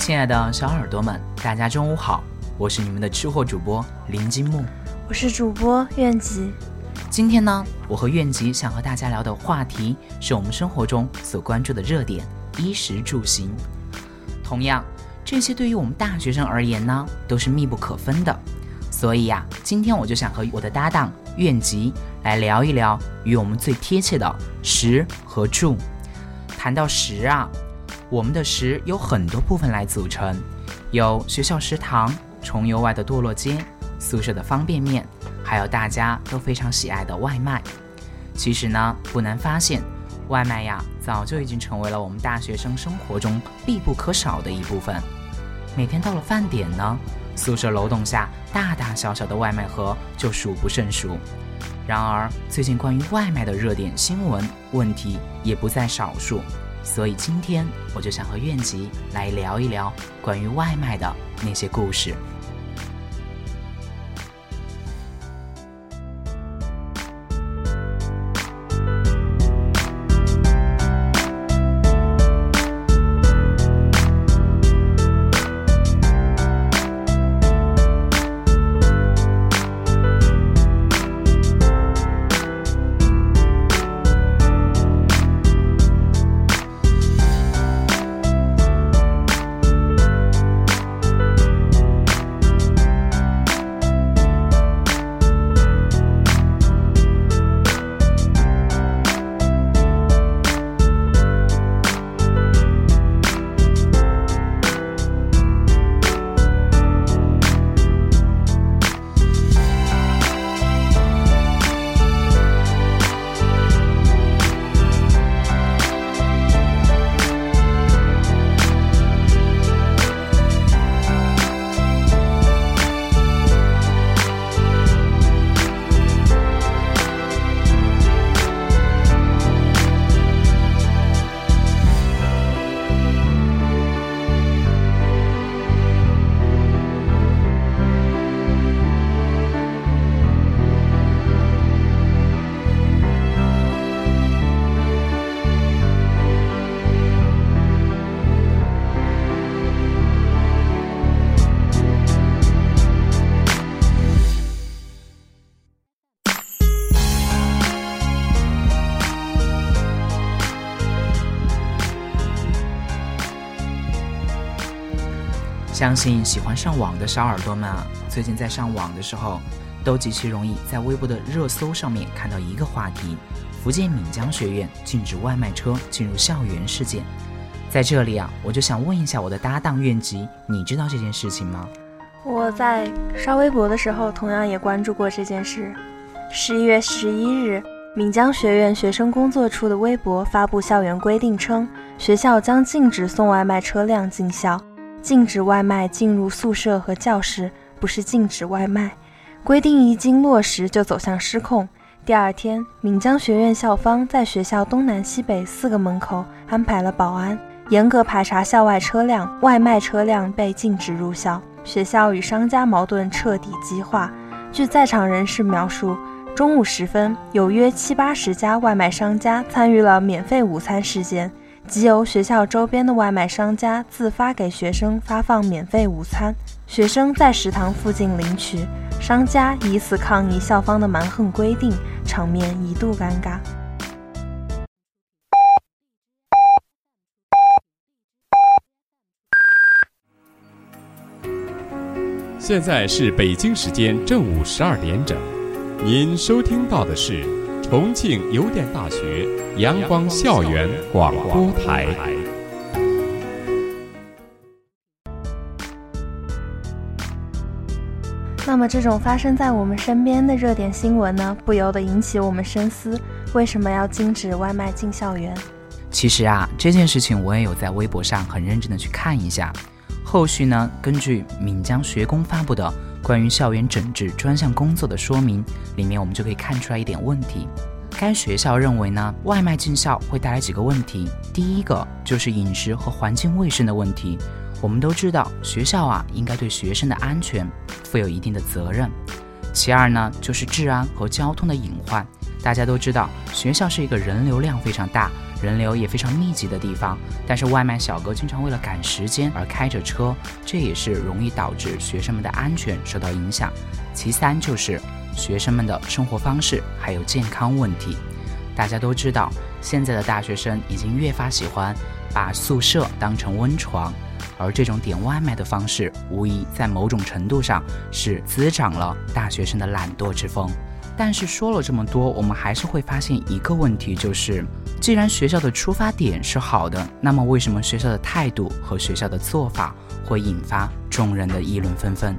亲爱的小耳朵们，大家中午好，我是你们的吃货主播林金木，我是主播苑吉。今天呢，我和苑吉想和大家聊的话题是我们生活中所关注的热点衣食住行。同样，这些对于我们大学生而言呢，都是密不可分的。所以呀，今天我就想和我的搭档苑吉来聊一聊与我们最贴切的食和住。谈到食啊。我们的食有很多部分来组成，有学校食堂、重游外的堕落街、宿舍的方便面，还有大家都非常喜爱的外卖。其实呢，不难发现，外卖呀，早就已经成为了我们大学生生活中必不可少的一部分。每天到了饭点呢，宿舍楼栋下大大小小的外卖盒就数不胜数。然而，最近关于外卖的热点新闻问题也不在少数。所以今天我就想和苑吉来聊一聊关于外卖的那些故事。相信喜欢上网的小耳朵们啊，最近在上网的时候，都极其容易在微博的热搜上面看到一个话题：福建闽江学院禁止外卖车进入校园事件。在这里啊，我就想问一下我的搭档苑吉，你知道这件事情吗？我在刷微博的时候，同样也关注过这件事。十一月十一日，闽江学院学生工作处的微博发布校园规定称，学校将禁止送外卖车辆进校。禁止外卖进入宿舍和教室，不是禁止外卖。规定一经落实，就走向失控。第二天，闽江学院校方在学校东南西北四个门口安排了保安，严格排查校外车辆，外卖车辆被禁止入校。学校与商家矛盾彻底激化。据在场人士描述，中午时分，有约七八十家外卖商家参与了免费午餐事件。即由学校周边的外卖商家自发给学生发放免费午餐，学生在食堂附近领取，商家以此抗议校方的蛮横规定，场面一度尴尬。现在是北京时间正午十二点整，您收听到的是重庆邮电大学阳光校园广播台。那么，这种发生在我们身边的热点新闻呢，不由得引起我们深思：为什么要禁止外卖进校园？其实啊，这件事情我也有在微博上很认真的去看一下。后续呢，根据闽江学工发布的关于校园整治专项工作的说明，里面我们就可以看出来一点问题。该学校认为呢，外卖进校会带来几个问题。第一个就是饮食和环境卫生的问题。我们都知道，学校啊应该对学生的安全负有一定的责任。其二呢，就是治安和交通的隐患。大家都知道，学校是一个人流量非常大。人流也非常密集的地方，但是外卖小哥经常为了赶时间而开着车，这也是容易导致学生们的安全受到影响。其三就是学生们的生活方式还有健康问题。大家都知道，现在的大学生已经越发喜欢把宿舍当成温床，而这种点外卖的方式，无疑在某种程度上是滋长了大学生的懒惰之风。但是说了这么多，我们还是会发现一个问题，就是既然学校的出发点是好的，那么为什么学校的态度和学校的做法会引发众人的议论纷纷？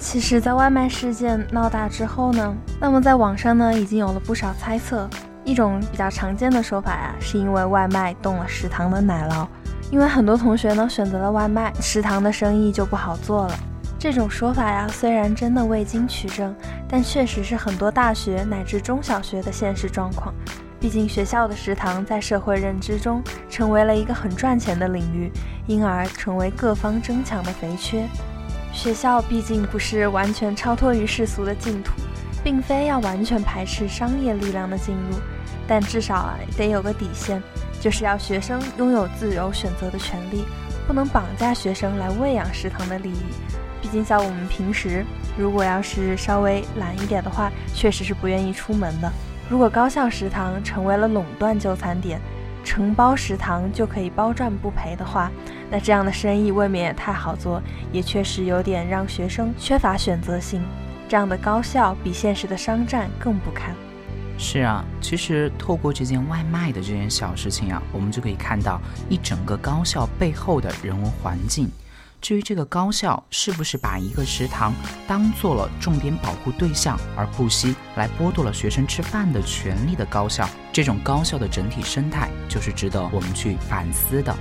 其实，在外卖事件闹大之后呢，那么在网上呢，已经有了不少猜测。一种比较常见的说法呀，是因为外卖动了食堂的奶酪，因为很多同学呢选择了外卖，食堂的生意就不好做了。这种说法呀，虽然真的未经取证，但确实是很多大学乃至中小学的现实状况。毕竟学校的食堂在社会认知中成为了一个很赚钱的领域，因而成为各方争抢的肥缺。学校毕竟不是完全超脱于世俗的净土，并非要完全排斥商业力量的进入，但至少啊得有个底线，就是要学生拥有自由选择的权利，不能绑架学生来喂养食堂的利益。毕竟，像我们平时如果要是稍微懒一点的话，确实是不愿意出门的。如果高校食堂成为了垄断就餐点，承包食堂就可以包赚不赔的话，那这样的生意未免也太好做，也确实有点让学生缺乏选择性。这样的高校比现实的商战更不堪。是啊，其实透过这件外卖的这件小事情啊，我们就可以看到一整个高校背后的人文环境。至于这个高校是不是把一个食堂当做了重点保护对象，而不惜来剥夺了学生吃饭的权利的高校，这种高校的整体生态就是值得我们去反思的。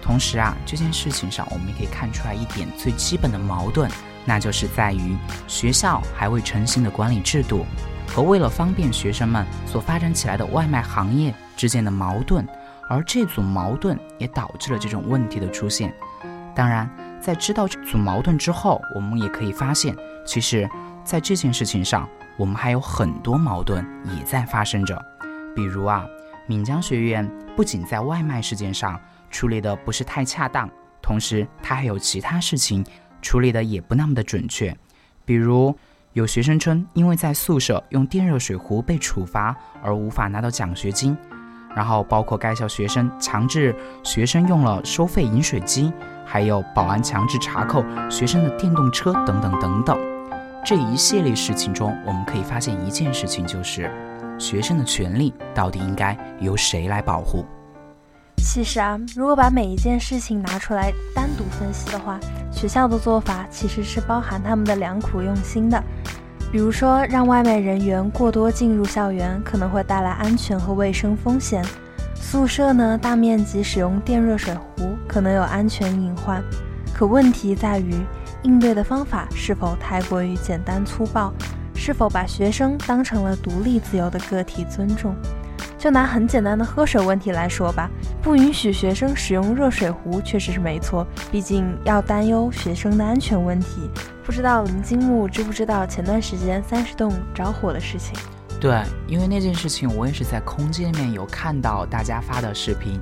同时啊，这件事情上我们也可以看出来一点最基本的矛盾，那就是在于学校还未成型的管理制度和为了方便学生们所发展起来的外卖行业之间的矛盾，而这组矛盾也导致了这种问题的出现。当然。在知道这组矛盾之后，我们也可以发现，其实，在这件事情上，我们还有很多矛盾也在发生着。比如啊，闽江学院不仅在外卖事件上处理的不是太恰当，同时他还有其他事情处理的也不那么的准确。比如，有学生称因为在宿舍用电热水壶被处罚而无法拿到奖学金。然后包括该校学生强制学生用了收费饮水机，还有保安强制查扣学生的电动车等等等等，这一系列事情中，我们可以发现一件事情，就是学生的权利到底应该由谁来保护？其实啊，如果把每一件事情拿出来单独分析的话，学校的做法其实是包含他们的良苦用心的。比如说，让外卖人员过多进入校园，可能会带来安全和卫生风险；宿舍呢，大面积使用电热水壶，可能有安全隐患。可问题在于，应对的方法是否太过于简单粗暴？是否把学生当成了独立自由的个体尊重？就拿很简单的喝水问题来说吧，不允许学生使用热水壶确实是没错，毕竟要担忧学生的安全问题。不知道林金木知不知道前段时间三十栋着火的事情？对，因为那件事情我也是在空间里面有看到大家发的视频。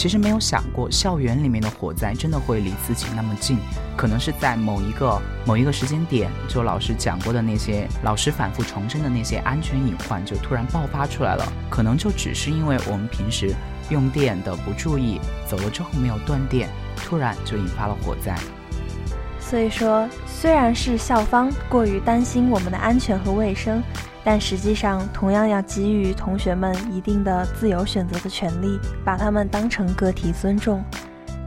其实没有想过，校园里面的火灾真的会离自己那么近，可能是在某一个某一个时间点，就老师讲过的那些，老师反复重申的那些安全隐患，就突然爆发出来了。可能就只是因为我们平时用电的不注意，走了之后没有断电，突然就引发了火灾。所以说，虽然是校方过于担心我们的安全和卫生，但实际上同样要给予同学们一定的自由选择的权利，把他们当成个体尊重。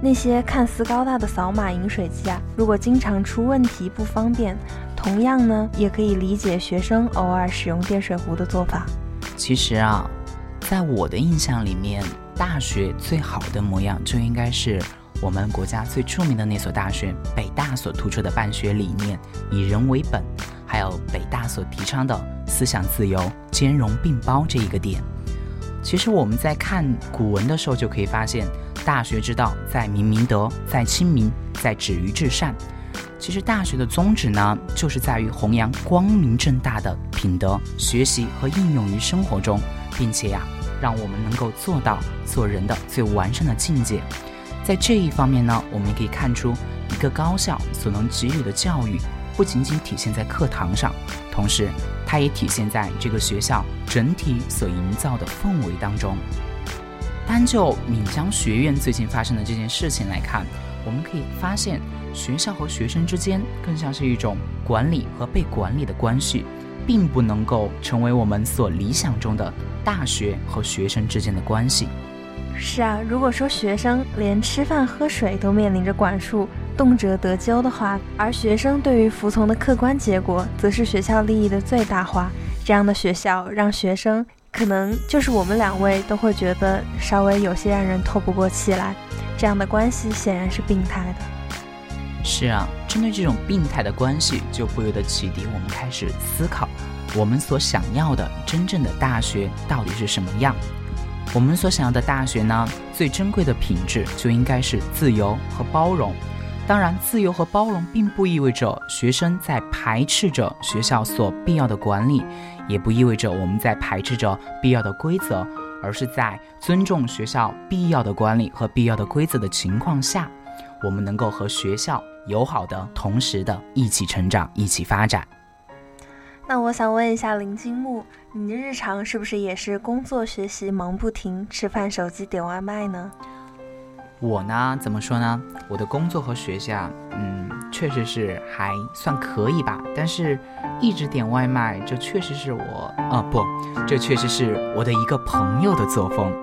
那些看似高大的扫码饮水机啊，如果经常出问题不方便，同样呢，也可以理解学生偶尔使用电水壶的做法。其实啊，在我的印象里面，大学最好的模样就应该是。我们国家最著名的那所大学北大所突出的办学理念，以人为本，还有北大所提倡的思想自由、兼容并包这一个点。其实我们在看古文的时候就可以发现，大学之道在明明德，在亲民，在止于至善。其实大学的宗旨呢，就是在于弘扬光明正大的品德，学习和应用于生活中，并且呀，让我们能够做到做人的最完善的境界。在这一方面呢，我们可以看出，一个高校所能给予的教育，不仅仅体现在课堂上，同时它也体现在这个学校整体所营造的氛围当中。单就闽江学院最近发生的这件事情来看，我们可以发现，学校和学生之间更像是一种管理和被管理的关系，并不能够成为我们所理想中的大学和学生之间的关系。是啊，如果说学生连吃饭喝水都面临着管束，动辄得咎的话，而学生对于服从的客观结果，则是学校利益的最大化，这样的学校让学生可能就是我们两位都会觉得稍微有些让人透不过气来，这样的关系显然是病态的。是啊，针对这种病态的关系，就不由得启迪我们开始思考，我们所想要的真正的大学到底是什么样。我们所想要的大学呢，最珍贵的品质就应该是自由和包容。当然，自由和包容并不意味着学生在排斥着学校所必要的管理，也不意味着我们在排斥着必要的规则，而是在尊重学校必要的管理和必要的规则的情况下，我们能够和学校友好的同时的一起成长，一起发展。那我想问一下林金木，你的日常是不是也是工作学习忙不停，吃饭手机点外卖呢？我呢，怎么说呢？我的工作和学习啊，嗯，确实是还算可以吧。但是，一直点外卖，这确实是我啊，不，这确实是我的一个朋友的作风。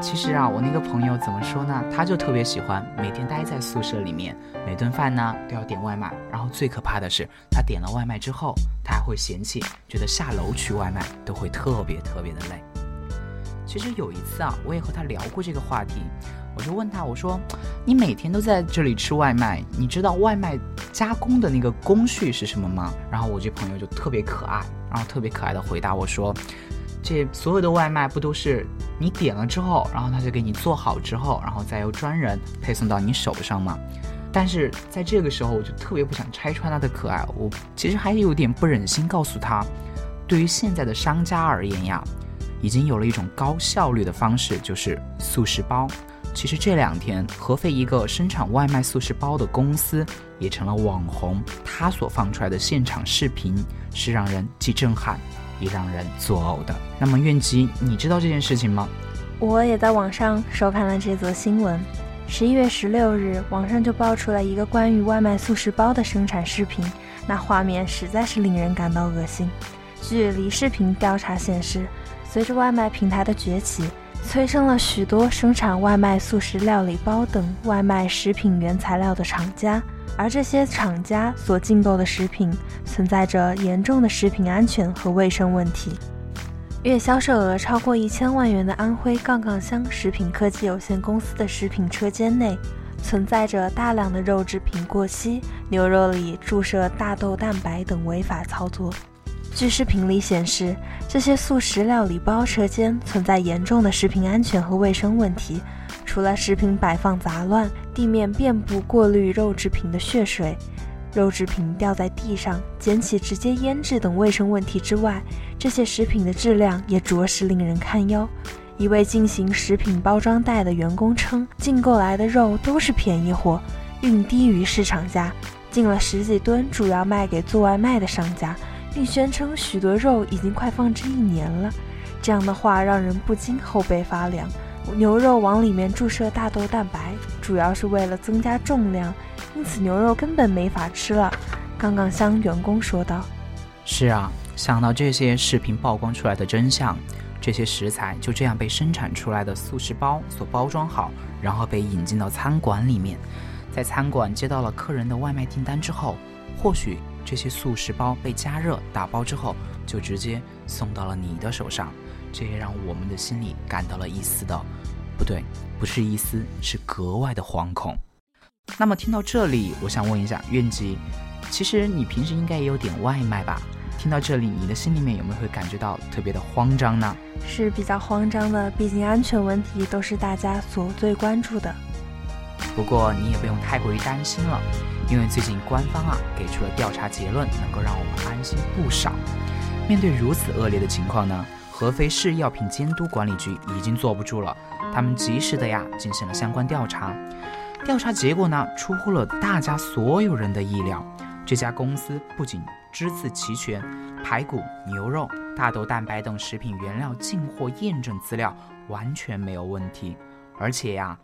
其实啊，我那个朋友怎么说呢？他就特别喜欢每天待在宿舍里面，每顿饭呢都要点外卖。然后最可怕的是，他点了外卖之后，他还会嫌弃，觉得下楼取外卖都会特别特别的累。其实有一次啊，我也和他聊过这个话题，我就问他，我说：“你每天都在这里吃外卖，你知道外卖加工的那个工序是什么吗？”然后我这朋友就特别可爱，然后特别可爱的回答我说。这所有的外卖不都是你点了之后，然后他就给你做好之后，然后再由专人配送到你手上吗？但是在这个时候，我就特别不想拆穿他的可爱，我其实还有点不忍心告诉他，对于现在的商家而言呀，已经有了一种高效率的方式，就是速食包。其实这两天，合肥一个生产外卖速食包的公司也成了网红，他所放出来的现场视频是让人既震撼。也让人作呕的。那么，愿吉，你知道这件事情吗？我也在网上收看了这则新闻。十一月十六日，网上就爆出了一个关于外卖速食包的生产视频，那画面实在是令人感到恶心。据离视频调查显示，随着外卖平台的崛起，催生了许多生产外卖速食料理包等外卖食品原材料的厂家。而这些厂家所进购的食品存在着严重的食品安全和卫生问题。月销售额超过一千万元的安徽杠杠香食品科技有限公司的食品车间内，存在着大量的肉制品过期、牛肉里注射大豆蛋白等违法操作。据视频里显示，这些速食料理包车间存在严重的食品安全和卫生问题。除了食品摆放杂乱，地面遍布过滤肉制品的血水，肉制品掉在地上捡起直接腌制等卫生问题之外，这些食品的质量也着实令人堪忧。一位进行食品包装袋的员工称，进购来的肉都是便宜货，运低于市场价，进了十几吨，主要卖给做外卖的商家，并宣称许多肉已经快放置一年了。这样的话让人不禁后背发凉。牛肉往里面注射大豆蛋白，主要是为了增加重量，因此牛肉根本没法吃了。杠杠香员工说道：“是啊，想到这些视频曝光出来的真相，这些食材就这样被生产出来的速食包所包装好，然后被引进到餐馆里面，在餐馆接到了客人的外卖订单之后，或许这些速食包被加热打包之后，就直接送到了你的手上。”这也让我们的心里感到了一丝的，不对，不是一丝，是格外的惶恐。那么听到这里，我想问一下愿吉，其实你平时应该也有点外卖吧？听到这里，你的心里面有没有会感觉到特别的慌张呢？是比较慌张的，毕竟安全问题都是大家所最关注的。不过你也不用太过于担心了，因为最近官方啊给出了调查结论，能够让我们安心不少。面对如此恶劣的情况呢？合肥市药品监督管理局已经坐不住了，他们及时的呀进行了相关调查，调查结果呢出乎了大家所有人的意料，这家公司不仅资质齐全，排骨、牛肉、大豆蛋白等食品原料进货验证资料完全没有问题，而且呀，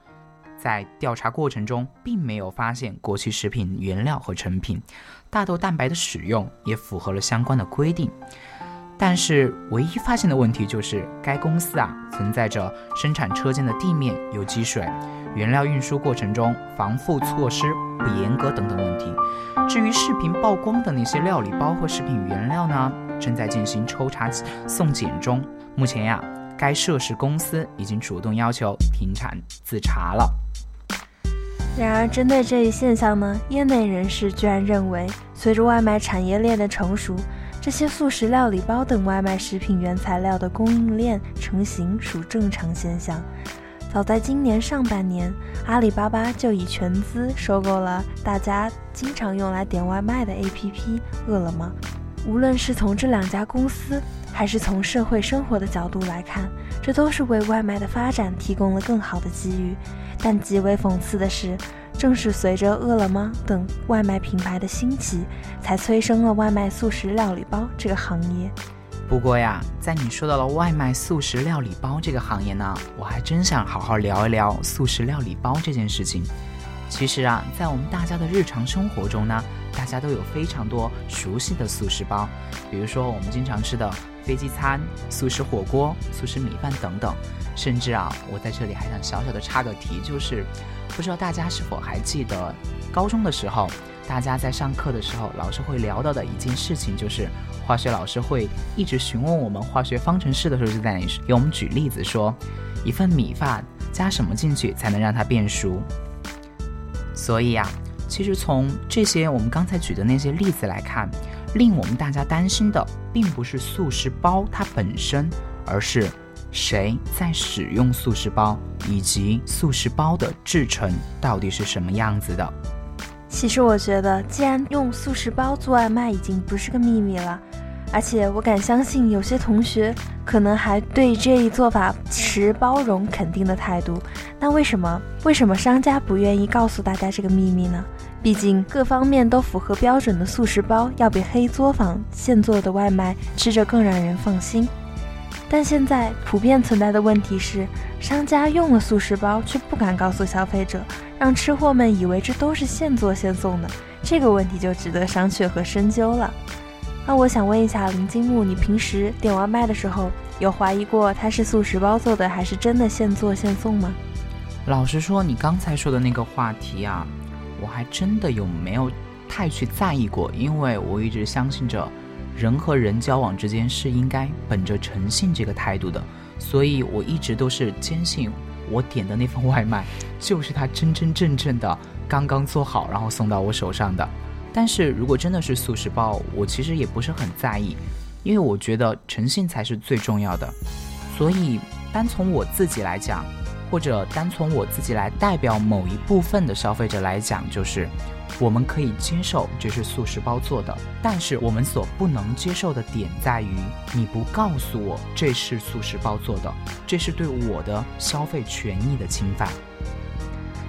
在调查过程中并没有发现过期食品原料和成品，大豆蛋白的使用也符合了相关的规定。但是唯一发现的问题就是，该公司啊存在着生产车间的地面有积水，原料运输过程中防护措施不严格等等问题。至于视频曝光的那些料理包和食品原料呢，正在进行抽查送检中。目前呀，该涉事公司已经主动要求停产自查了。然而，针对这一现象呢，业内人士居然认为，随着外卖产业链的成熟。这些速食料理包等外卖食品原材料的供应链成型属正常现象。早在今年上半年，阿里巴巴就以全资收购了大家经常用来点外卖的 APP 饿了么。无论是从这两家公司，还是从社会生活的角度来看，这都是为外卖的发展提供了更好的机遇。但极为讽刺的是。正是随着饿了么等外卖品牌的兴起，才催生了外卖速食料理包这个行业。不过呀，在你说到了外卖速食料理包这个行业呢，我还真想好好聊一聊速食料理包这件事情。其实啊，在我们大家的日常生活中呢，大家都有非常多熟悉的速食包，比如说我们经常吃的飞机餐、素食火锅、素食米饭等等。甚至啊，我在这里还想小小的插个题，就是不知道大家是否还记得，高中的时候，大家在上课的时候，老师会聊到的一件事情，就是化学老师会一直询问我们化学方程式的时候，就在那里给我们举例子说，一份米饭加什么进去才能让它变熟。所以啊，其实从这些我们刚才举的那些例子来看，令我们大家担心的，并不是速食包它本身，而是。谁在使用速食包，以及速食包的制成到底是什么样子的？其实我觉得，既然用速食包做外卖已经不是个秘密了，而且我敢相信，有些同学可能还对这一做法持包容肯定的态度。那为什么为什么商家不愿意告诉大家这个秘密呢？毕竟各方面都符合标准的速食包，要比黑作坊现做的外卖吃着更让人放心。但现在普遍存在的问题是，商家用了速食包却不敢告诉消费者，让吃货们以为这都是现做现送的。这个问题就值得商榷和深究了。那我想问一下林金木，你平时点外卖的时候，有怀疑过它是速食包做的，还是真的现做现送吗？老实说，你刚才说的那个话题啊，我还真的有没有太去在意过，因为我一直相信着。人和人交往之间是应该本着诚信这个态度的，所以我一直都是坚信我点的那份外卖就是他真真正正的刚刚做好然后送到我手上的。但是如果真的是速食包，我其实也不是很在意，因为我觉得诚信才是最重要的。所以单从我自己来讲，或者单从我自己来代表某一部分的消费者来讲，就是。我们可以接受这是速食包做的，但是我们所不能接受的点在于，你不告诉我这是速食包做的，这是对我的消费权益的侵犯。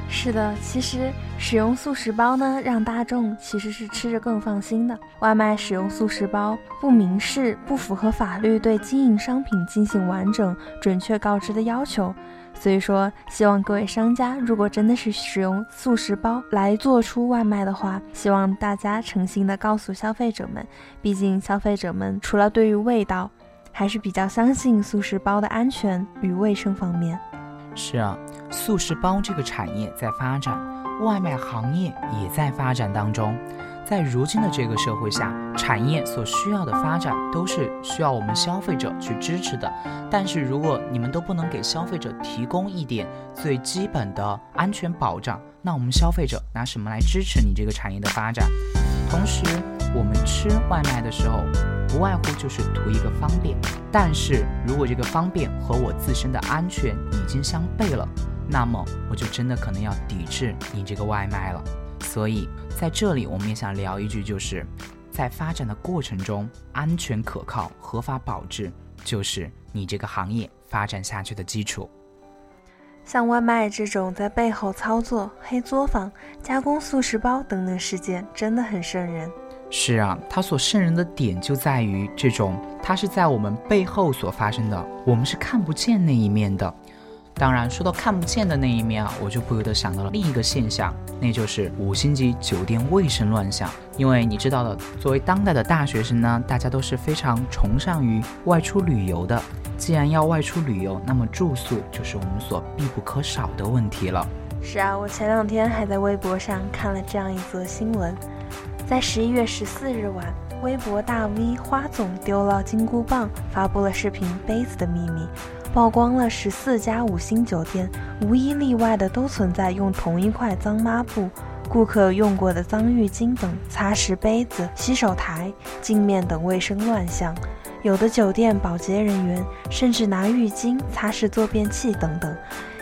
是的，其实使用速食包呢，让大众其实是吃着更放心的。外卖使用速食包不明示，不符合法律对经营商品进行完整、准确告知的要求。所以说，希望各位商家，如果真的是使用速食包来做出外卖的话，希望大家诚心的告诉消费者们。毕竟，消费者们除了对于味道，还是比较相信速食包的安全与卫生方面。是啊，速食包这个产业在发展，外卖行业也在发展当中。在如今的这个社会下，产业所需要的发展都是需要我们消费者去支持的。但是如果你们都不能给消费者提供一点最基本的安全保障，那我们消费者拿什么来支持你这个产业的发展？同时，我们吃外卖的时候，不外乎就是图一个方便。但是如果这个方便和我自身的安全已经相悖了，那么我就真的可能要抵制你这个外卖了。所以在这里，我们也想聊一句，就是在发展的过程中，安全可靠、合法保质，就是你这个行业发展下去的基础。像外卖这种在背后操作、黑作坊、加工速食包等等事件，真的很瘆人。是啊，它所渗人的点就在于这种，它是在我们背后所发生的，我们是看不见那一面的。当然，说到看不见的那一面啊，我就不由得想到了另一个现象，那就是五星级酒店卫生乱象。因为你知道的，作为当代的大学生呢，大家都是非常崇尚于外出旅游的。既然要外出旅游，那么住宿就是我们所必不可少的问题了。是啊，我前两天还在微博上看了这样一则新闻，在十一月十四日晚，微博大 V 花总丢了金箍棒，发布了视频《杯子的秘密》。曝光了十四家五星酒店，无一例外的都存在用同一块脏抹布、顾客用过的脏浴巾等擦拭杯子、洗手台、镜面等卫生乱象。有的酒店保洁人员甚至拿浴巾擦拭坐便器等等。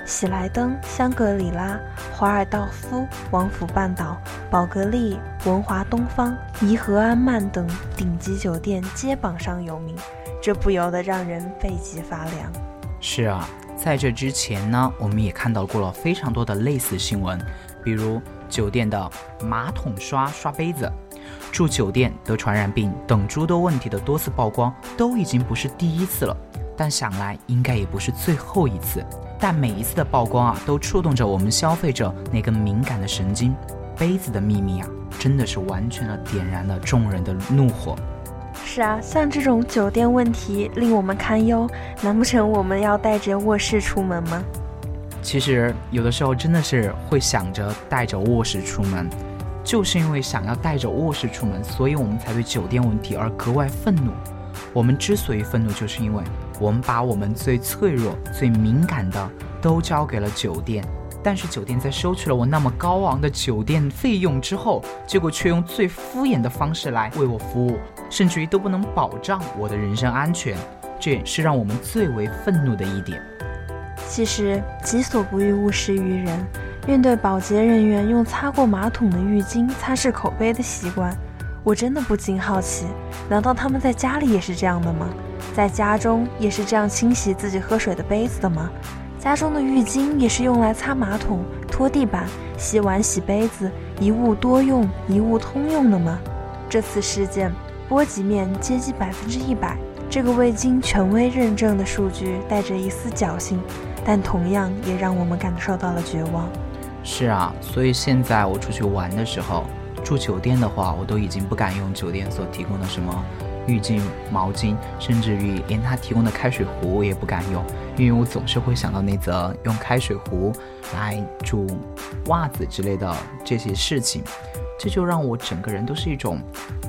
喜来登、香格里拉、华尔道夫、王府半岛、宝格丽、文华东方、颐和安曼等顶级酒店皆榜上有名，这不由得让人背脊发凉。是啊，在这之前呢，我们也看到过了非常多的类似新闻，比如酒店的马桶刷刷杯子，住酒店得传染病等诸多问题的多次曝光，都已经不是第一次了。但想来应该也不是最后一次。但每一次的曝光啊，都触动着我们消费者那根敏感的神经。杯子的秘密啊，真的是完全的点燃了众人的怒火。是啊，像这种酒店问题令我们堪忧，难不成我们要带着卧室出门吗？其实有的时候真的是会想着带着卧室出门，就是因为想要带着卧室出门，所以我们才对酒店问题而格外愤怒。我们之所以愤怒，就是因为我们把我们最脆弱、最敏感的都交给了酒店。但是酒店在收取了我那么高昂的酒店费用之后，结果却用最敷衍的方式来为我服务，甚至于都不能保障我的人身安全，这也是让我们最为愤怒的一点。其实己所不欲，勿施于人。面对保洁人员用擦过马桶的浴巾擦拭口杯的习惯，我真的不禁好奇：难道他们在家里也是这样的吗？在家中也是这样清洗自己喝水的杯子的吗？家中的浴巾也是用来擦马桶、拖地板、洗碗、洗杯子，一物多用、一物通用的吗？这次事件波及面接近百分之一百，这个未经权威认证的数据带着一丝侥幸，但同样也让我们感受到了绝望。是啊，所以现在我出去玩的时候，住酒店的话，我都已经不敢用酒店所提供的什么浴巾、毛巾，甚至于连他提供的开水壶我也不敢用。因为我总是会想到那则用开水壶来煮袜子之类的这些事情，这就让我整个人都是一种，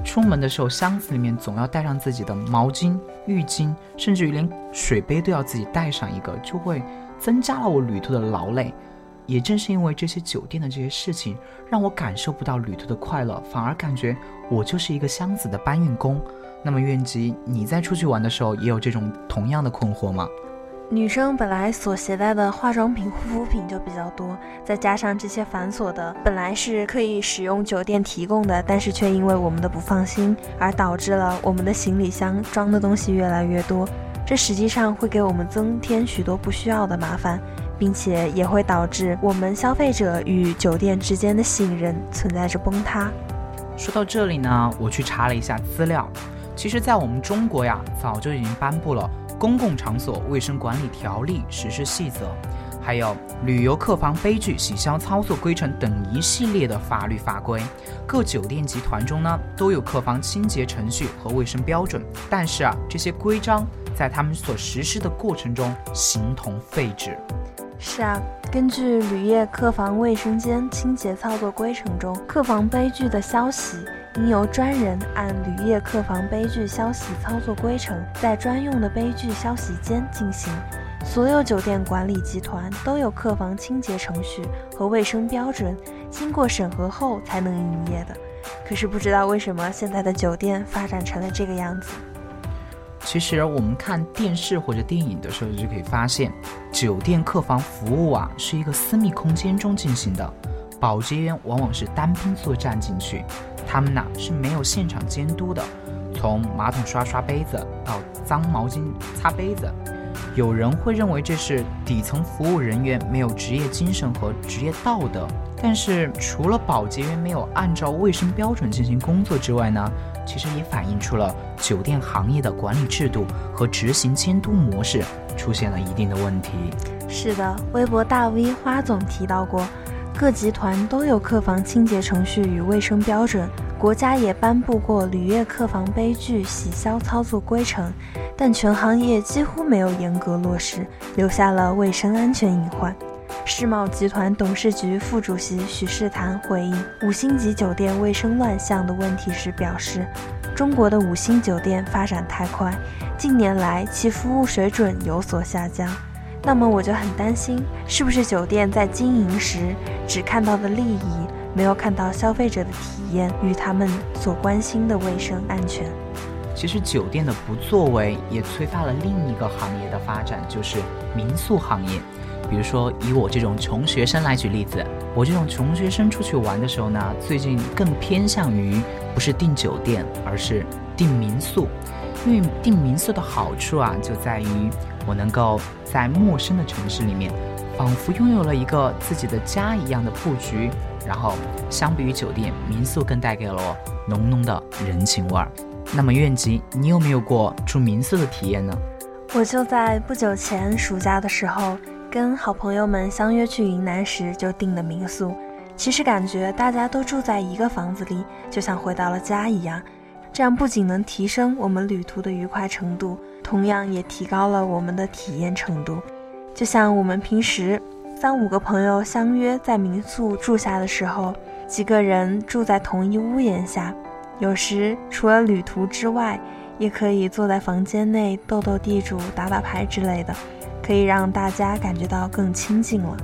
出门的时候箱子里面总要带上自己的毛巾、浴巾，甚至于连水杯都要自己带上一个，就会增加了我旅途的劳累。也正是因为这些酒店的这些事情，让我感受不到旅途的快乐，反而感觉我就是一个箱子的搬运工。那么，愿吉，你在出去玩的时候也有这种同样的困惑吗？女生本来所携带的化妆品、护肤品就比较多，再加上这些繁琐的，本来是可以使用酒店提供的，但是却因为我们的不放心，而导致了我们的行李箱装的东西越来越多。这实际上会给我们增添许多不需要的麻烦，并且也会导致我们消费者与酒店之间的信任存在着崩塌。说到这里呢，我去查了一下资料，其实，在我们中国呀，早就已经颁布了《公共场所卫生管理条例实施细则》，还有《旅游客房杯具洗消操作规程》等一系列的法律法规。各酒店集团中呢，都有客房清洁程序和卫生标准，但是啊，这些规章在他们所实施的过程中形同废纸。是啊，根据旅业客房卫生间清洁操作规程中，客房杯具的消洗应由专人按旅业客房杯具消洗操作规程，在专用的杯具消洗间进行。所有酒店管理集团都有客房清洁程序和卫生标准，经过审核后才能营业的。可是不知道为什么现在的酒店发展成了这个样子。其实我们看电视或者电影的时候就可以发现，酒店客房服务啊是一个私密空间中进行的，保洁员往往是单兵作战进去，他们呢是没有现场监督的，从马桶刷刷杯子到脏毛巾擦杯子，有人会认为这是底层服务人员没有职业精神和职业道德，但是除了保洁员没有按照卫生标准进行工作之外呢？其实也反映出了酒店行业的管理制度和执行监督模式出现了一定的问题。是的，微博大 V 花总提到过，各集团都有客房清洁程序与卫生标准，国家也颁布过旅业客房杯具洗消操作规程，但全行业几乎没有严格落实，留下了卫生安全隐患。世茂集团董事局副主席许世坛回应五星级酒店卫生乱象的问题时表示：“中国的五星酒店发展太快，近年来其服务水准有所下降。那么我就很担心，是不是酒店在经营时只看到的利益，没有看到消费者的体验与他们所关心的卫生安全？其实酒店的不作为也催发了另一个行业的发展，就是民宿行业。”比如说，以我这种穷学生来举例子，我这种穷学生出去玩的时候呢，最近更偏向于不是订酒店，而是订民宿。因为订民宿的好处啊，就在于我能够在陌生的城市里面，仿佛拥有了一个自己的家一样的布局。然后，相比于酒店，民宿更带给了我浓浓的人情味儿。那么，愿吉，你有没有过住民宿的体验呢？我就在不久前暑假的时候。跟好朋友们相约去云南时就订的民宿，其实感觉大家都住在一个房子里，就像回到了家一样。这样不仅能提升我们旅途的愉快程度，同样也提高了我们的体验程度。就像我们平时三五个朋友相约在民宿住下的时候，几个人住在同一屋檐下，有时除了旅途之外，也可以坐在房间内斗斗地主、打打牌之类的。可以让大家感觉到更亲近了。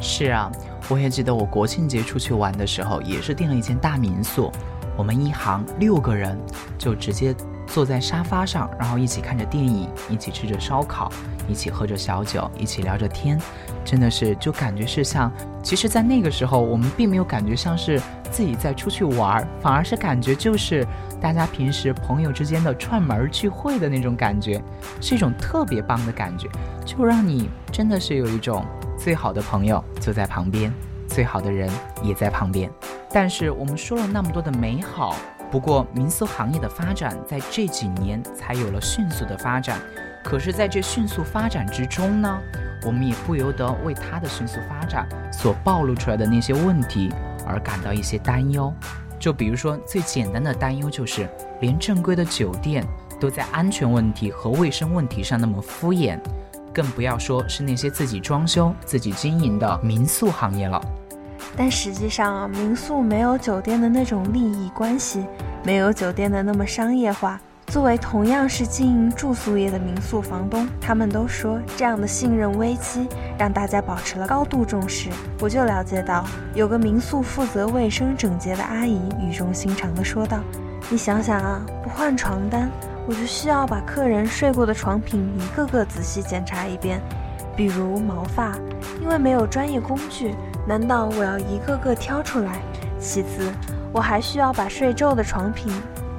是啊，我也记得我国庆节出去玩的时候，也是订了一间大民宿。我们一行六个人，就直接坐在沙发上，然后一起看着电影，一起吃着烧烤，一起喝着小酒，一起聊着天。真的是，就感觉是像，其实，在那个时候，我们并没有感觉像是自己在出去玩，反而是感觉就是。大家平时朋友之间的串门聚会的那种感觉，是一种特别棒的感觉，就让你真的是有一种最好的朋友就在旁边，最好的人也在旁边。但是我们说了那么多的美好，不过民宿行业的发展在这几年才有了迅速的发展。可是，在这迅速发展之中呢，我们也不由得为它的迅速发展所暴露出来的那些问题而感到一些担忧。就比如说，最简单的担忧就是，连正规的酒店都在安全问题和卫生问题上那么敷衍，更不要说是那些自己装修、自己经营的民宿行业了。但实际上，民宿没有酒店的那种利益关系，没有酒店的那么商业化。作为同样是经营住宿业的民宿房东，他们都说这样的信任危机让大家保持了高度重视。我就了解到，有个民宿负责卫生整洁的阿姨语重心长地说道：“你想想啊，不换床单，我就需要把客人睡过的床品一个个仔细检查一遍，比如毛发，因为没有专业工具，难道我要一个个挑出来？其次，我还需要把睡皱的床品。”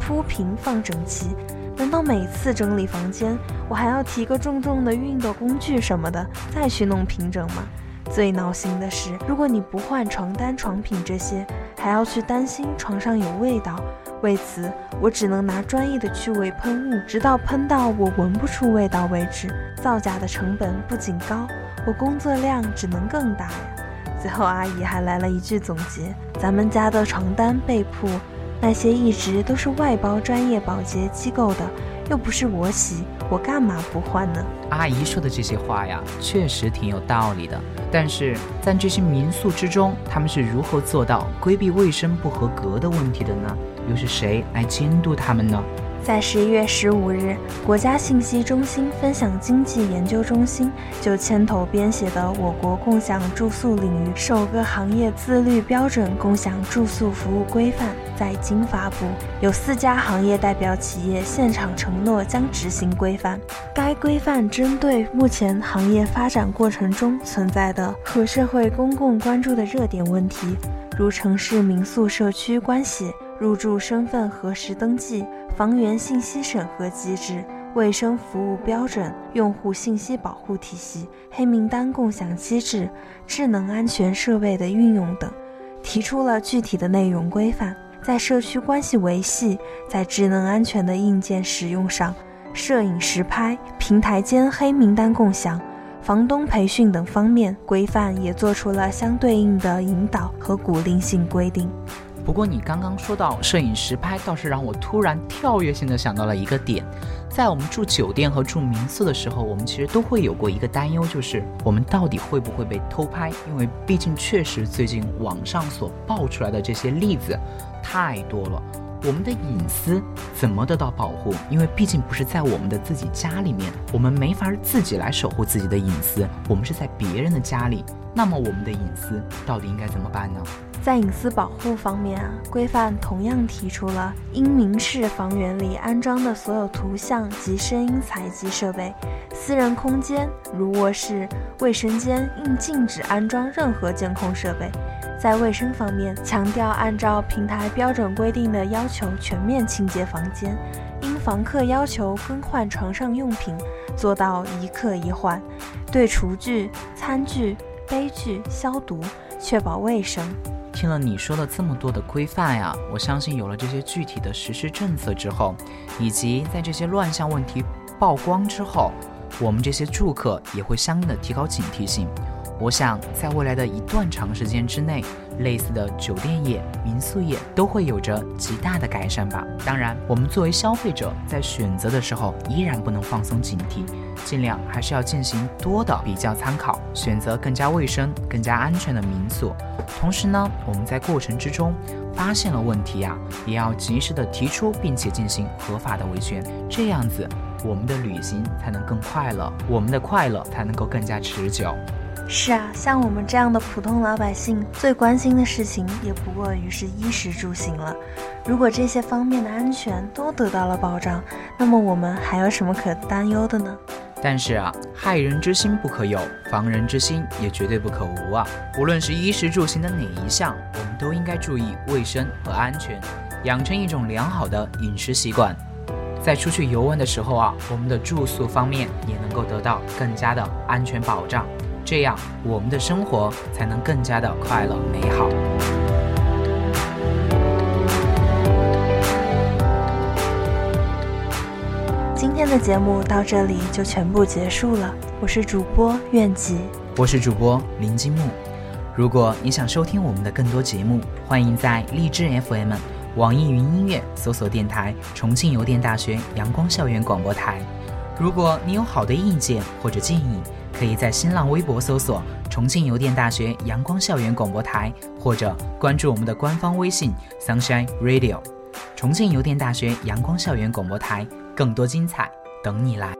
铺平放整齐，难道每次整理房间，我还要提个重重的熨斗工具什么的，再去弄平整吗？最闹心的是，如果你不换床单、床品这些，还要去担心床上有味道。为此，我只能拿专业的去味喷雾，直到喷到我闻不出味道为止。造假的成本不仅高，我工作量只能更大呀。最后，阿姨还来了一句总结：咱们家的床单、被铺，那些一直都是外包专业保洁机构的，又不是我洗，我干嘛不换呢？阿姨说的这些话呀，确实挺有道理的。但是在这些民宿之中，他们是如何做到规避卫生不合格的问题的呢？又是谁来监督他们呢？在十一月十五日，国家信息中心分享经济研究中心就牵头编写的《我国共享住宿领域首个行业自律标准共享住宿服务规范》在京发布，有四家行业代表企业现场承诺将执行规范。该规范针对目前行业发展过程中存在的和社会公共关注的热点问题，如城市民宿社区关系。入住身份核实登记、房源信息审核机制、卫生服务标准、用户信息保护体系、黑名单共享机制、智能安全设备的运用等，提出了具体的内容规范。在社区关系维系、在智能安全的硬件使用上，摄影实拍、平台间黑名单共享、房东培训等方面，规范也做出了相对应的引导和鼓励性规定。不过你刚刚说到摄影实拍，倒是让我突然跳跃性的想到了一个点，在我们住酒店和住民宿的时候，我们其实都会有过一个担忧，就是我们到底会不会被偷拍？因为毕竟确实最近网上所爆出来的这些例子太多了，我们的隐私怎么得到保护？因为毕竟不是在我们的自己家里面，我们没法自己来守护自己的隐私，我们是在别人的家里，那么我们的隐私到底应该怎么办呢？在隐私保护方面啊，规范同样提出了应明示房源里安装的所有图像及声音采集设备，私人空间如卧室、卫生间应禁止安装任何监控设备。在卫生方面，强调按照平台标准规定的要求全面清洁房间，因房客要求更换床上用品，做到一客一换，对厨具、餐具、杯具消毒，确保卫生。听了你说了这么多的规范呀，我相信有了这些具体的实施政策之后，以及在这些乱象问题曝光之后，我们这些住客也会相应的提高警惕性。我想，在未来的一段长时间之内，类似的酒店业、民宿业都会有着极大的改善吧。当然，我们作为消费者，在选择的时候依然不能放松警惕，尽量还是要进行多的比较参考，选择更加卫生、更加安全的民宿。同时呢，我们在过程之中发现了问题呀，也要及时的提出，并且进行合法的维权，这样子我们的旅行才能更快乐，我们的快乐才能够更加持久。是啊，像我们这样的普通老百姓，最关心的事情也不过于是衣食住行了。如果这些方面的安全都得到了保障，那么我们还有什么可担忧的呢？但是啊，害人之心不可有，防人之心也绝对不可无啊。无论是衣食住行的哪一项，我们都应该注意卫生和安全，养成一种良好的饮食习惯。在出去游玩的时候啊，我们的住宿方面也能够得到更加的安全保障。这样，我们的生活才能更加的快乐美好。今天的节目到这里就全部结束了。我是主播苑吉，我是主播林金木。如果你想收听我们的更多节目，欢迎在荔枝 FM、网易云音乐搜索电台“重庆邮电大学阳光校园广播台”。如果你有好的意见或者建议，可以在新浪微博搜索“重庆邮电大学阳光校园广播台”，或者关注我们的官方微信 “Sunshine Radio”。重庆邮电大学阳光校园广播台，更多精彩等你来。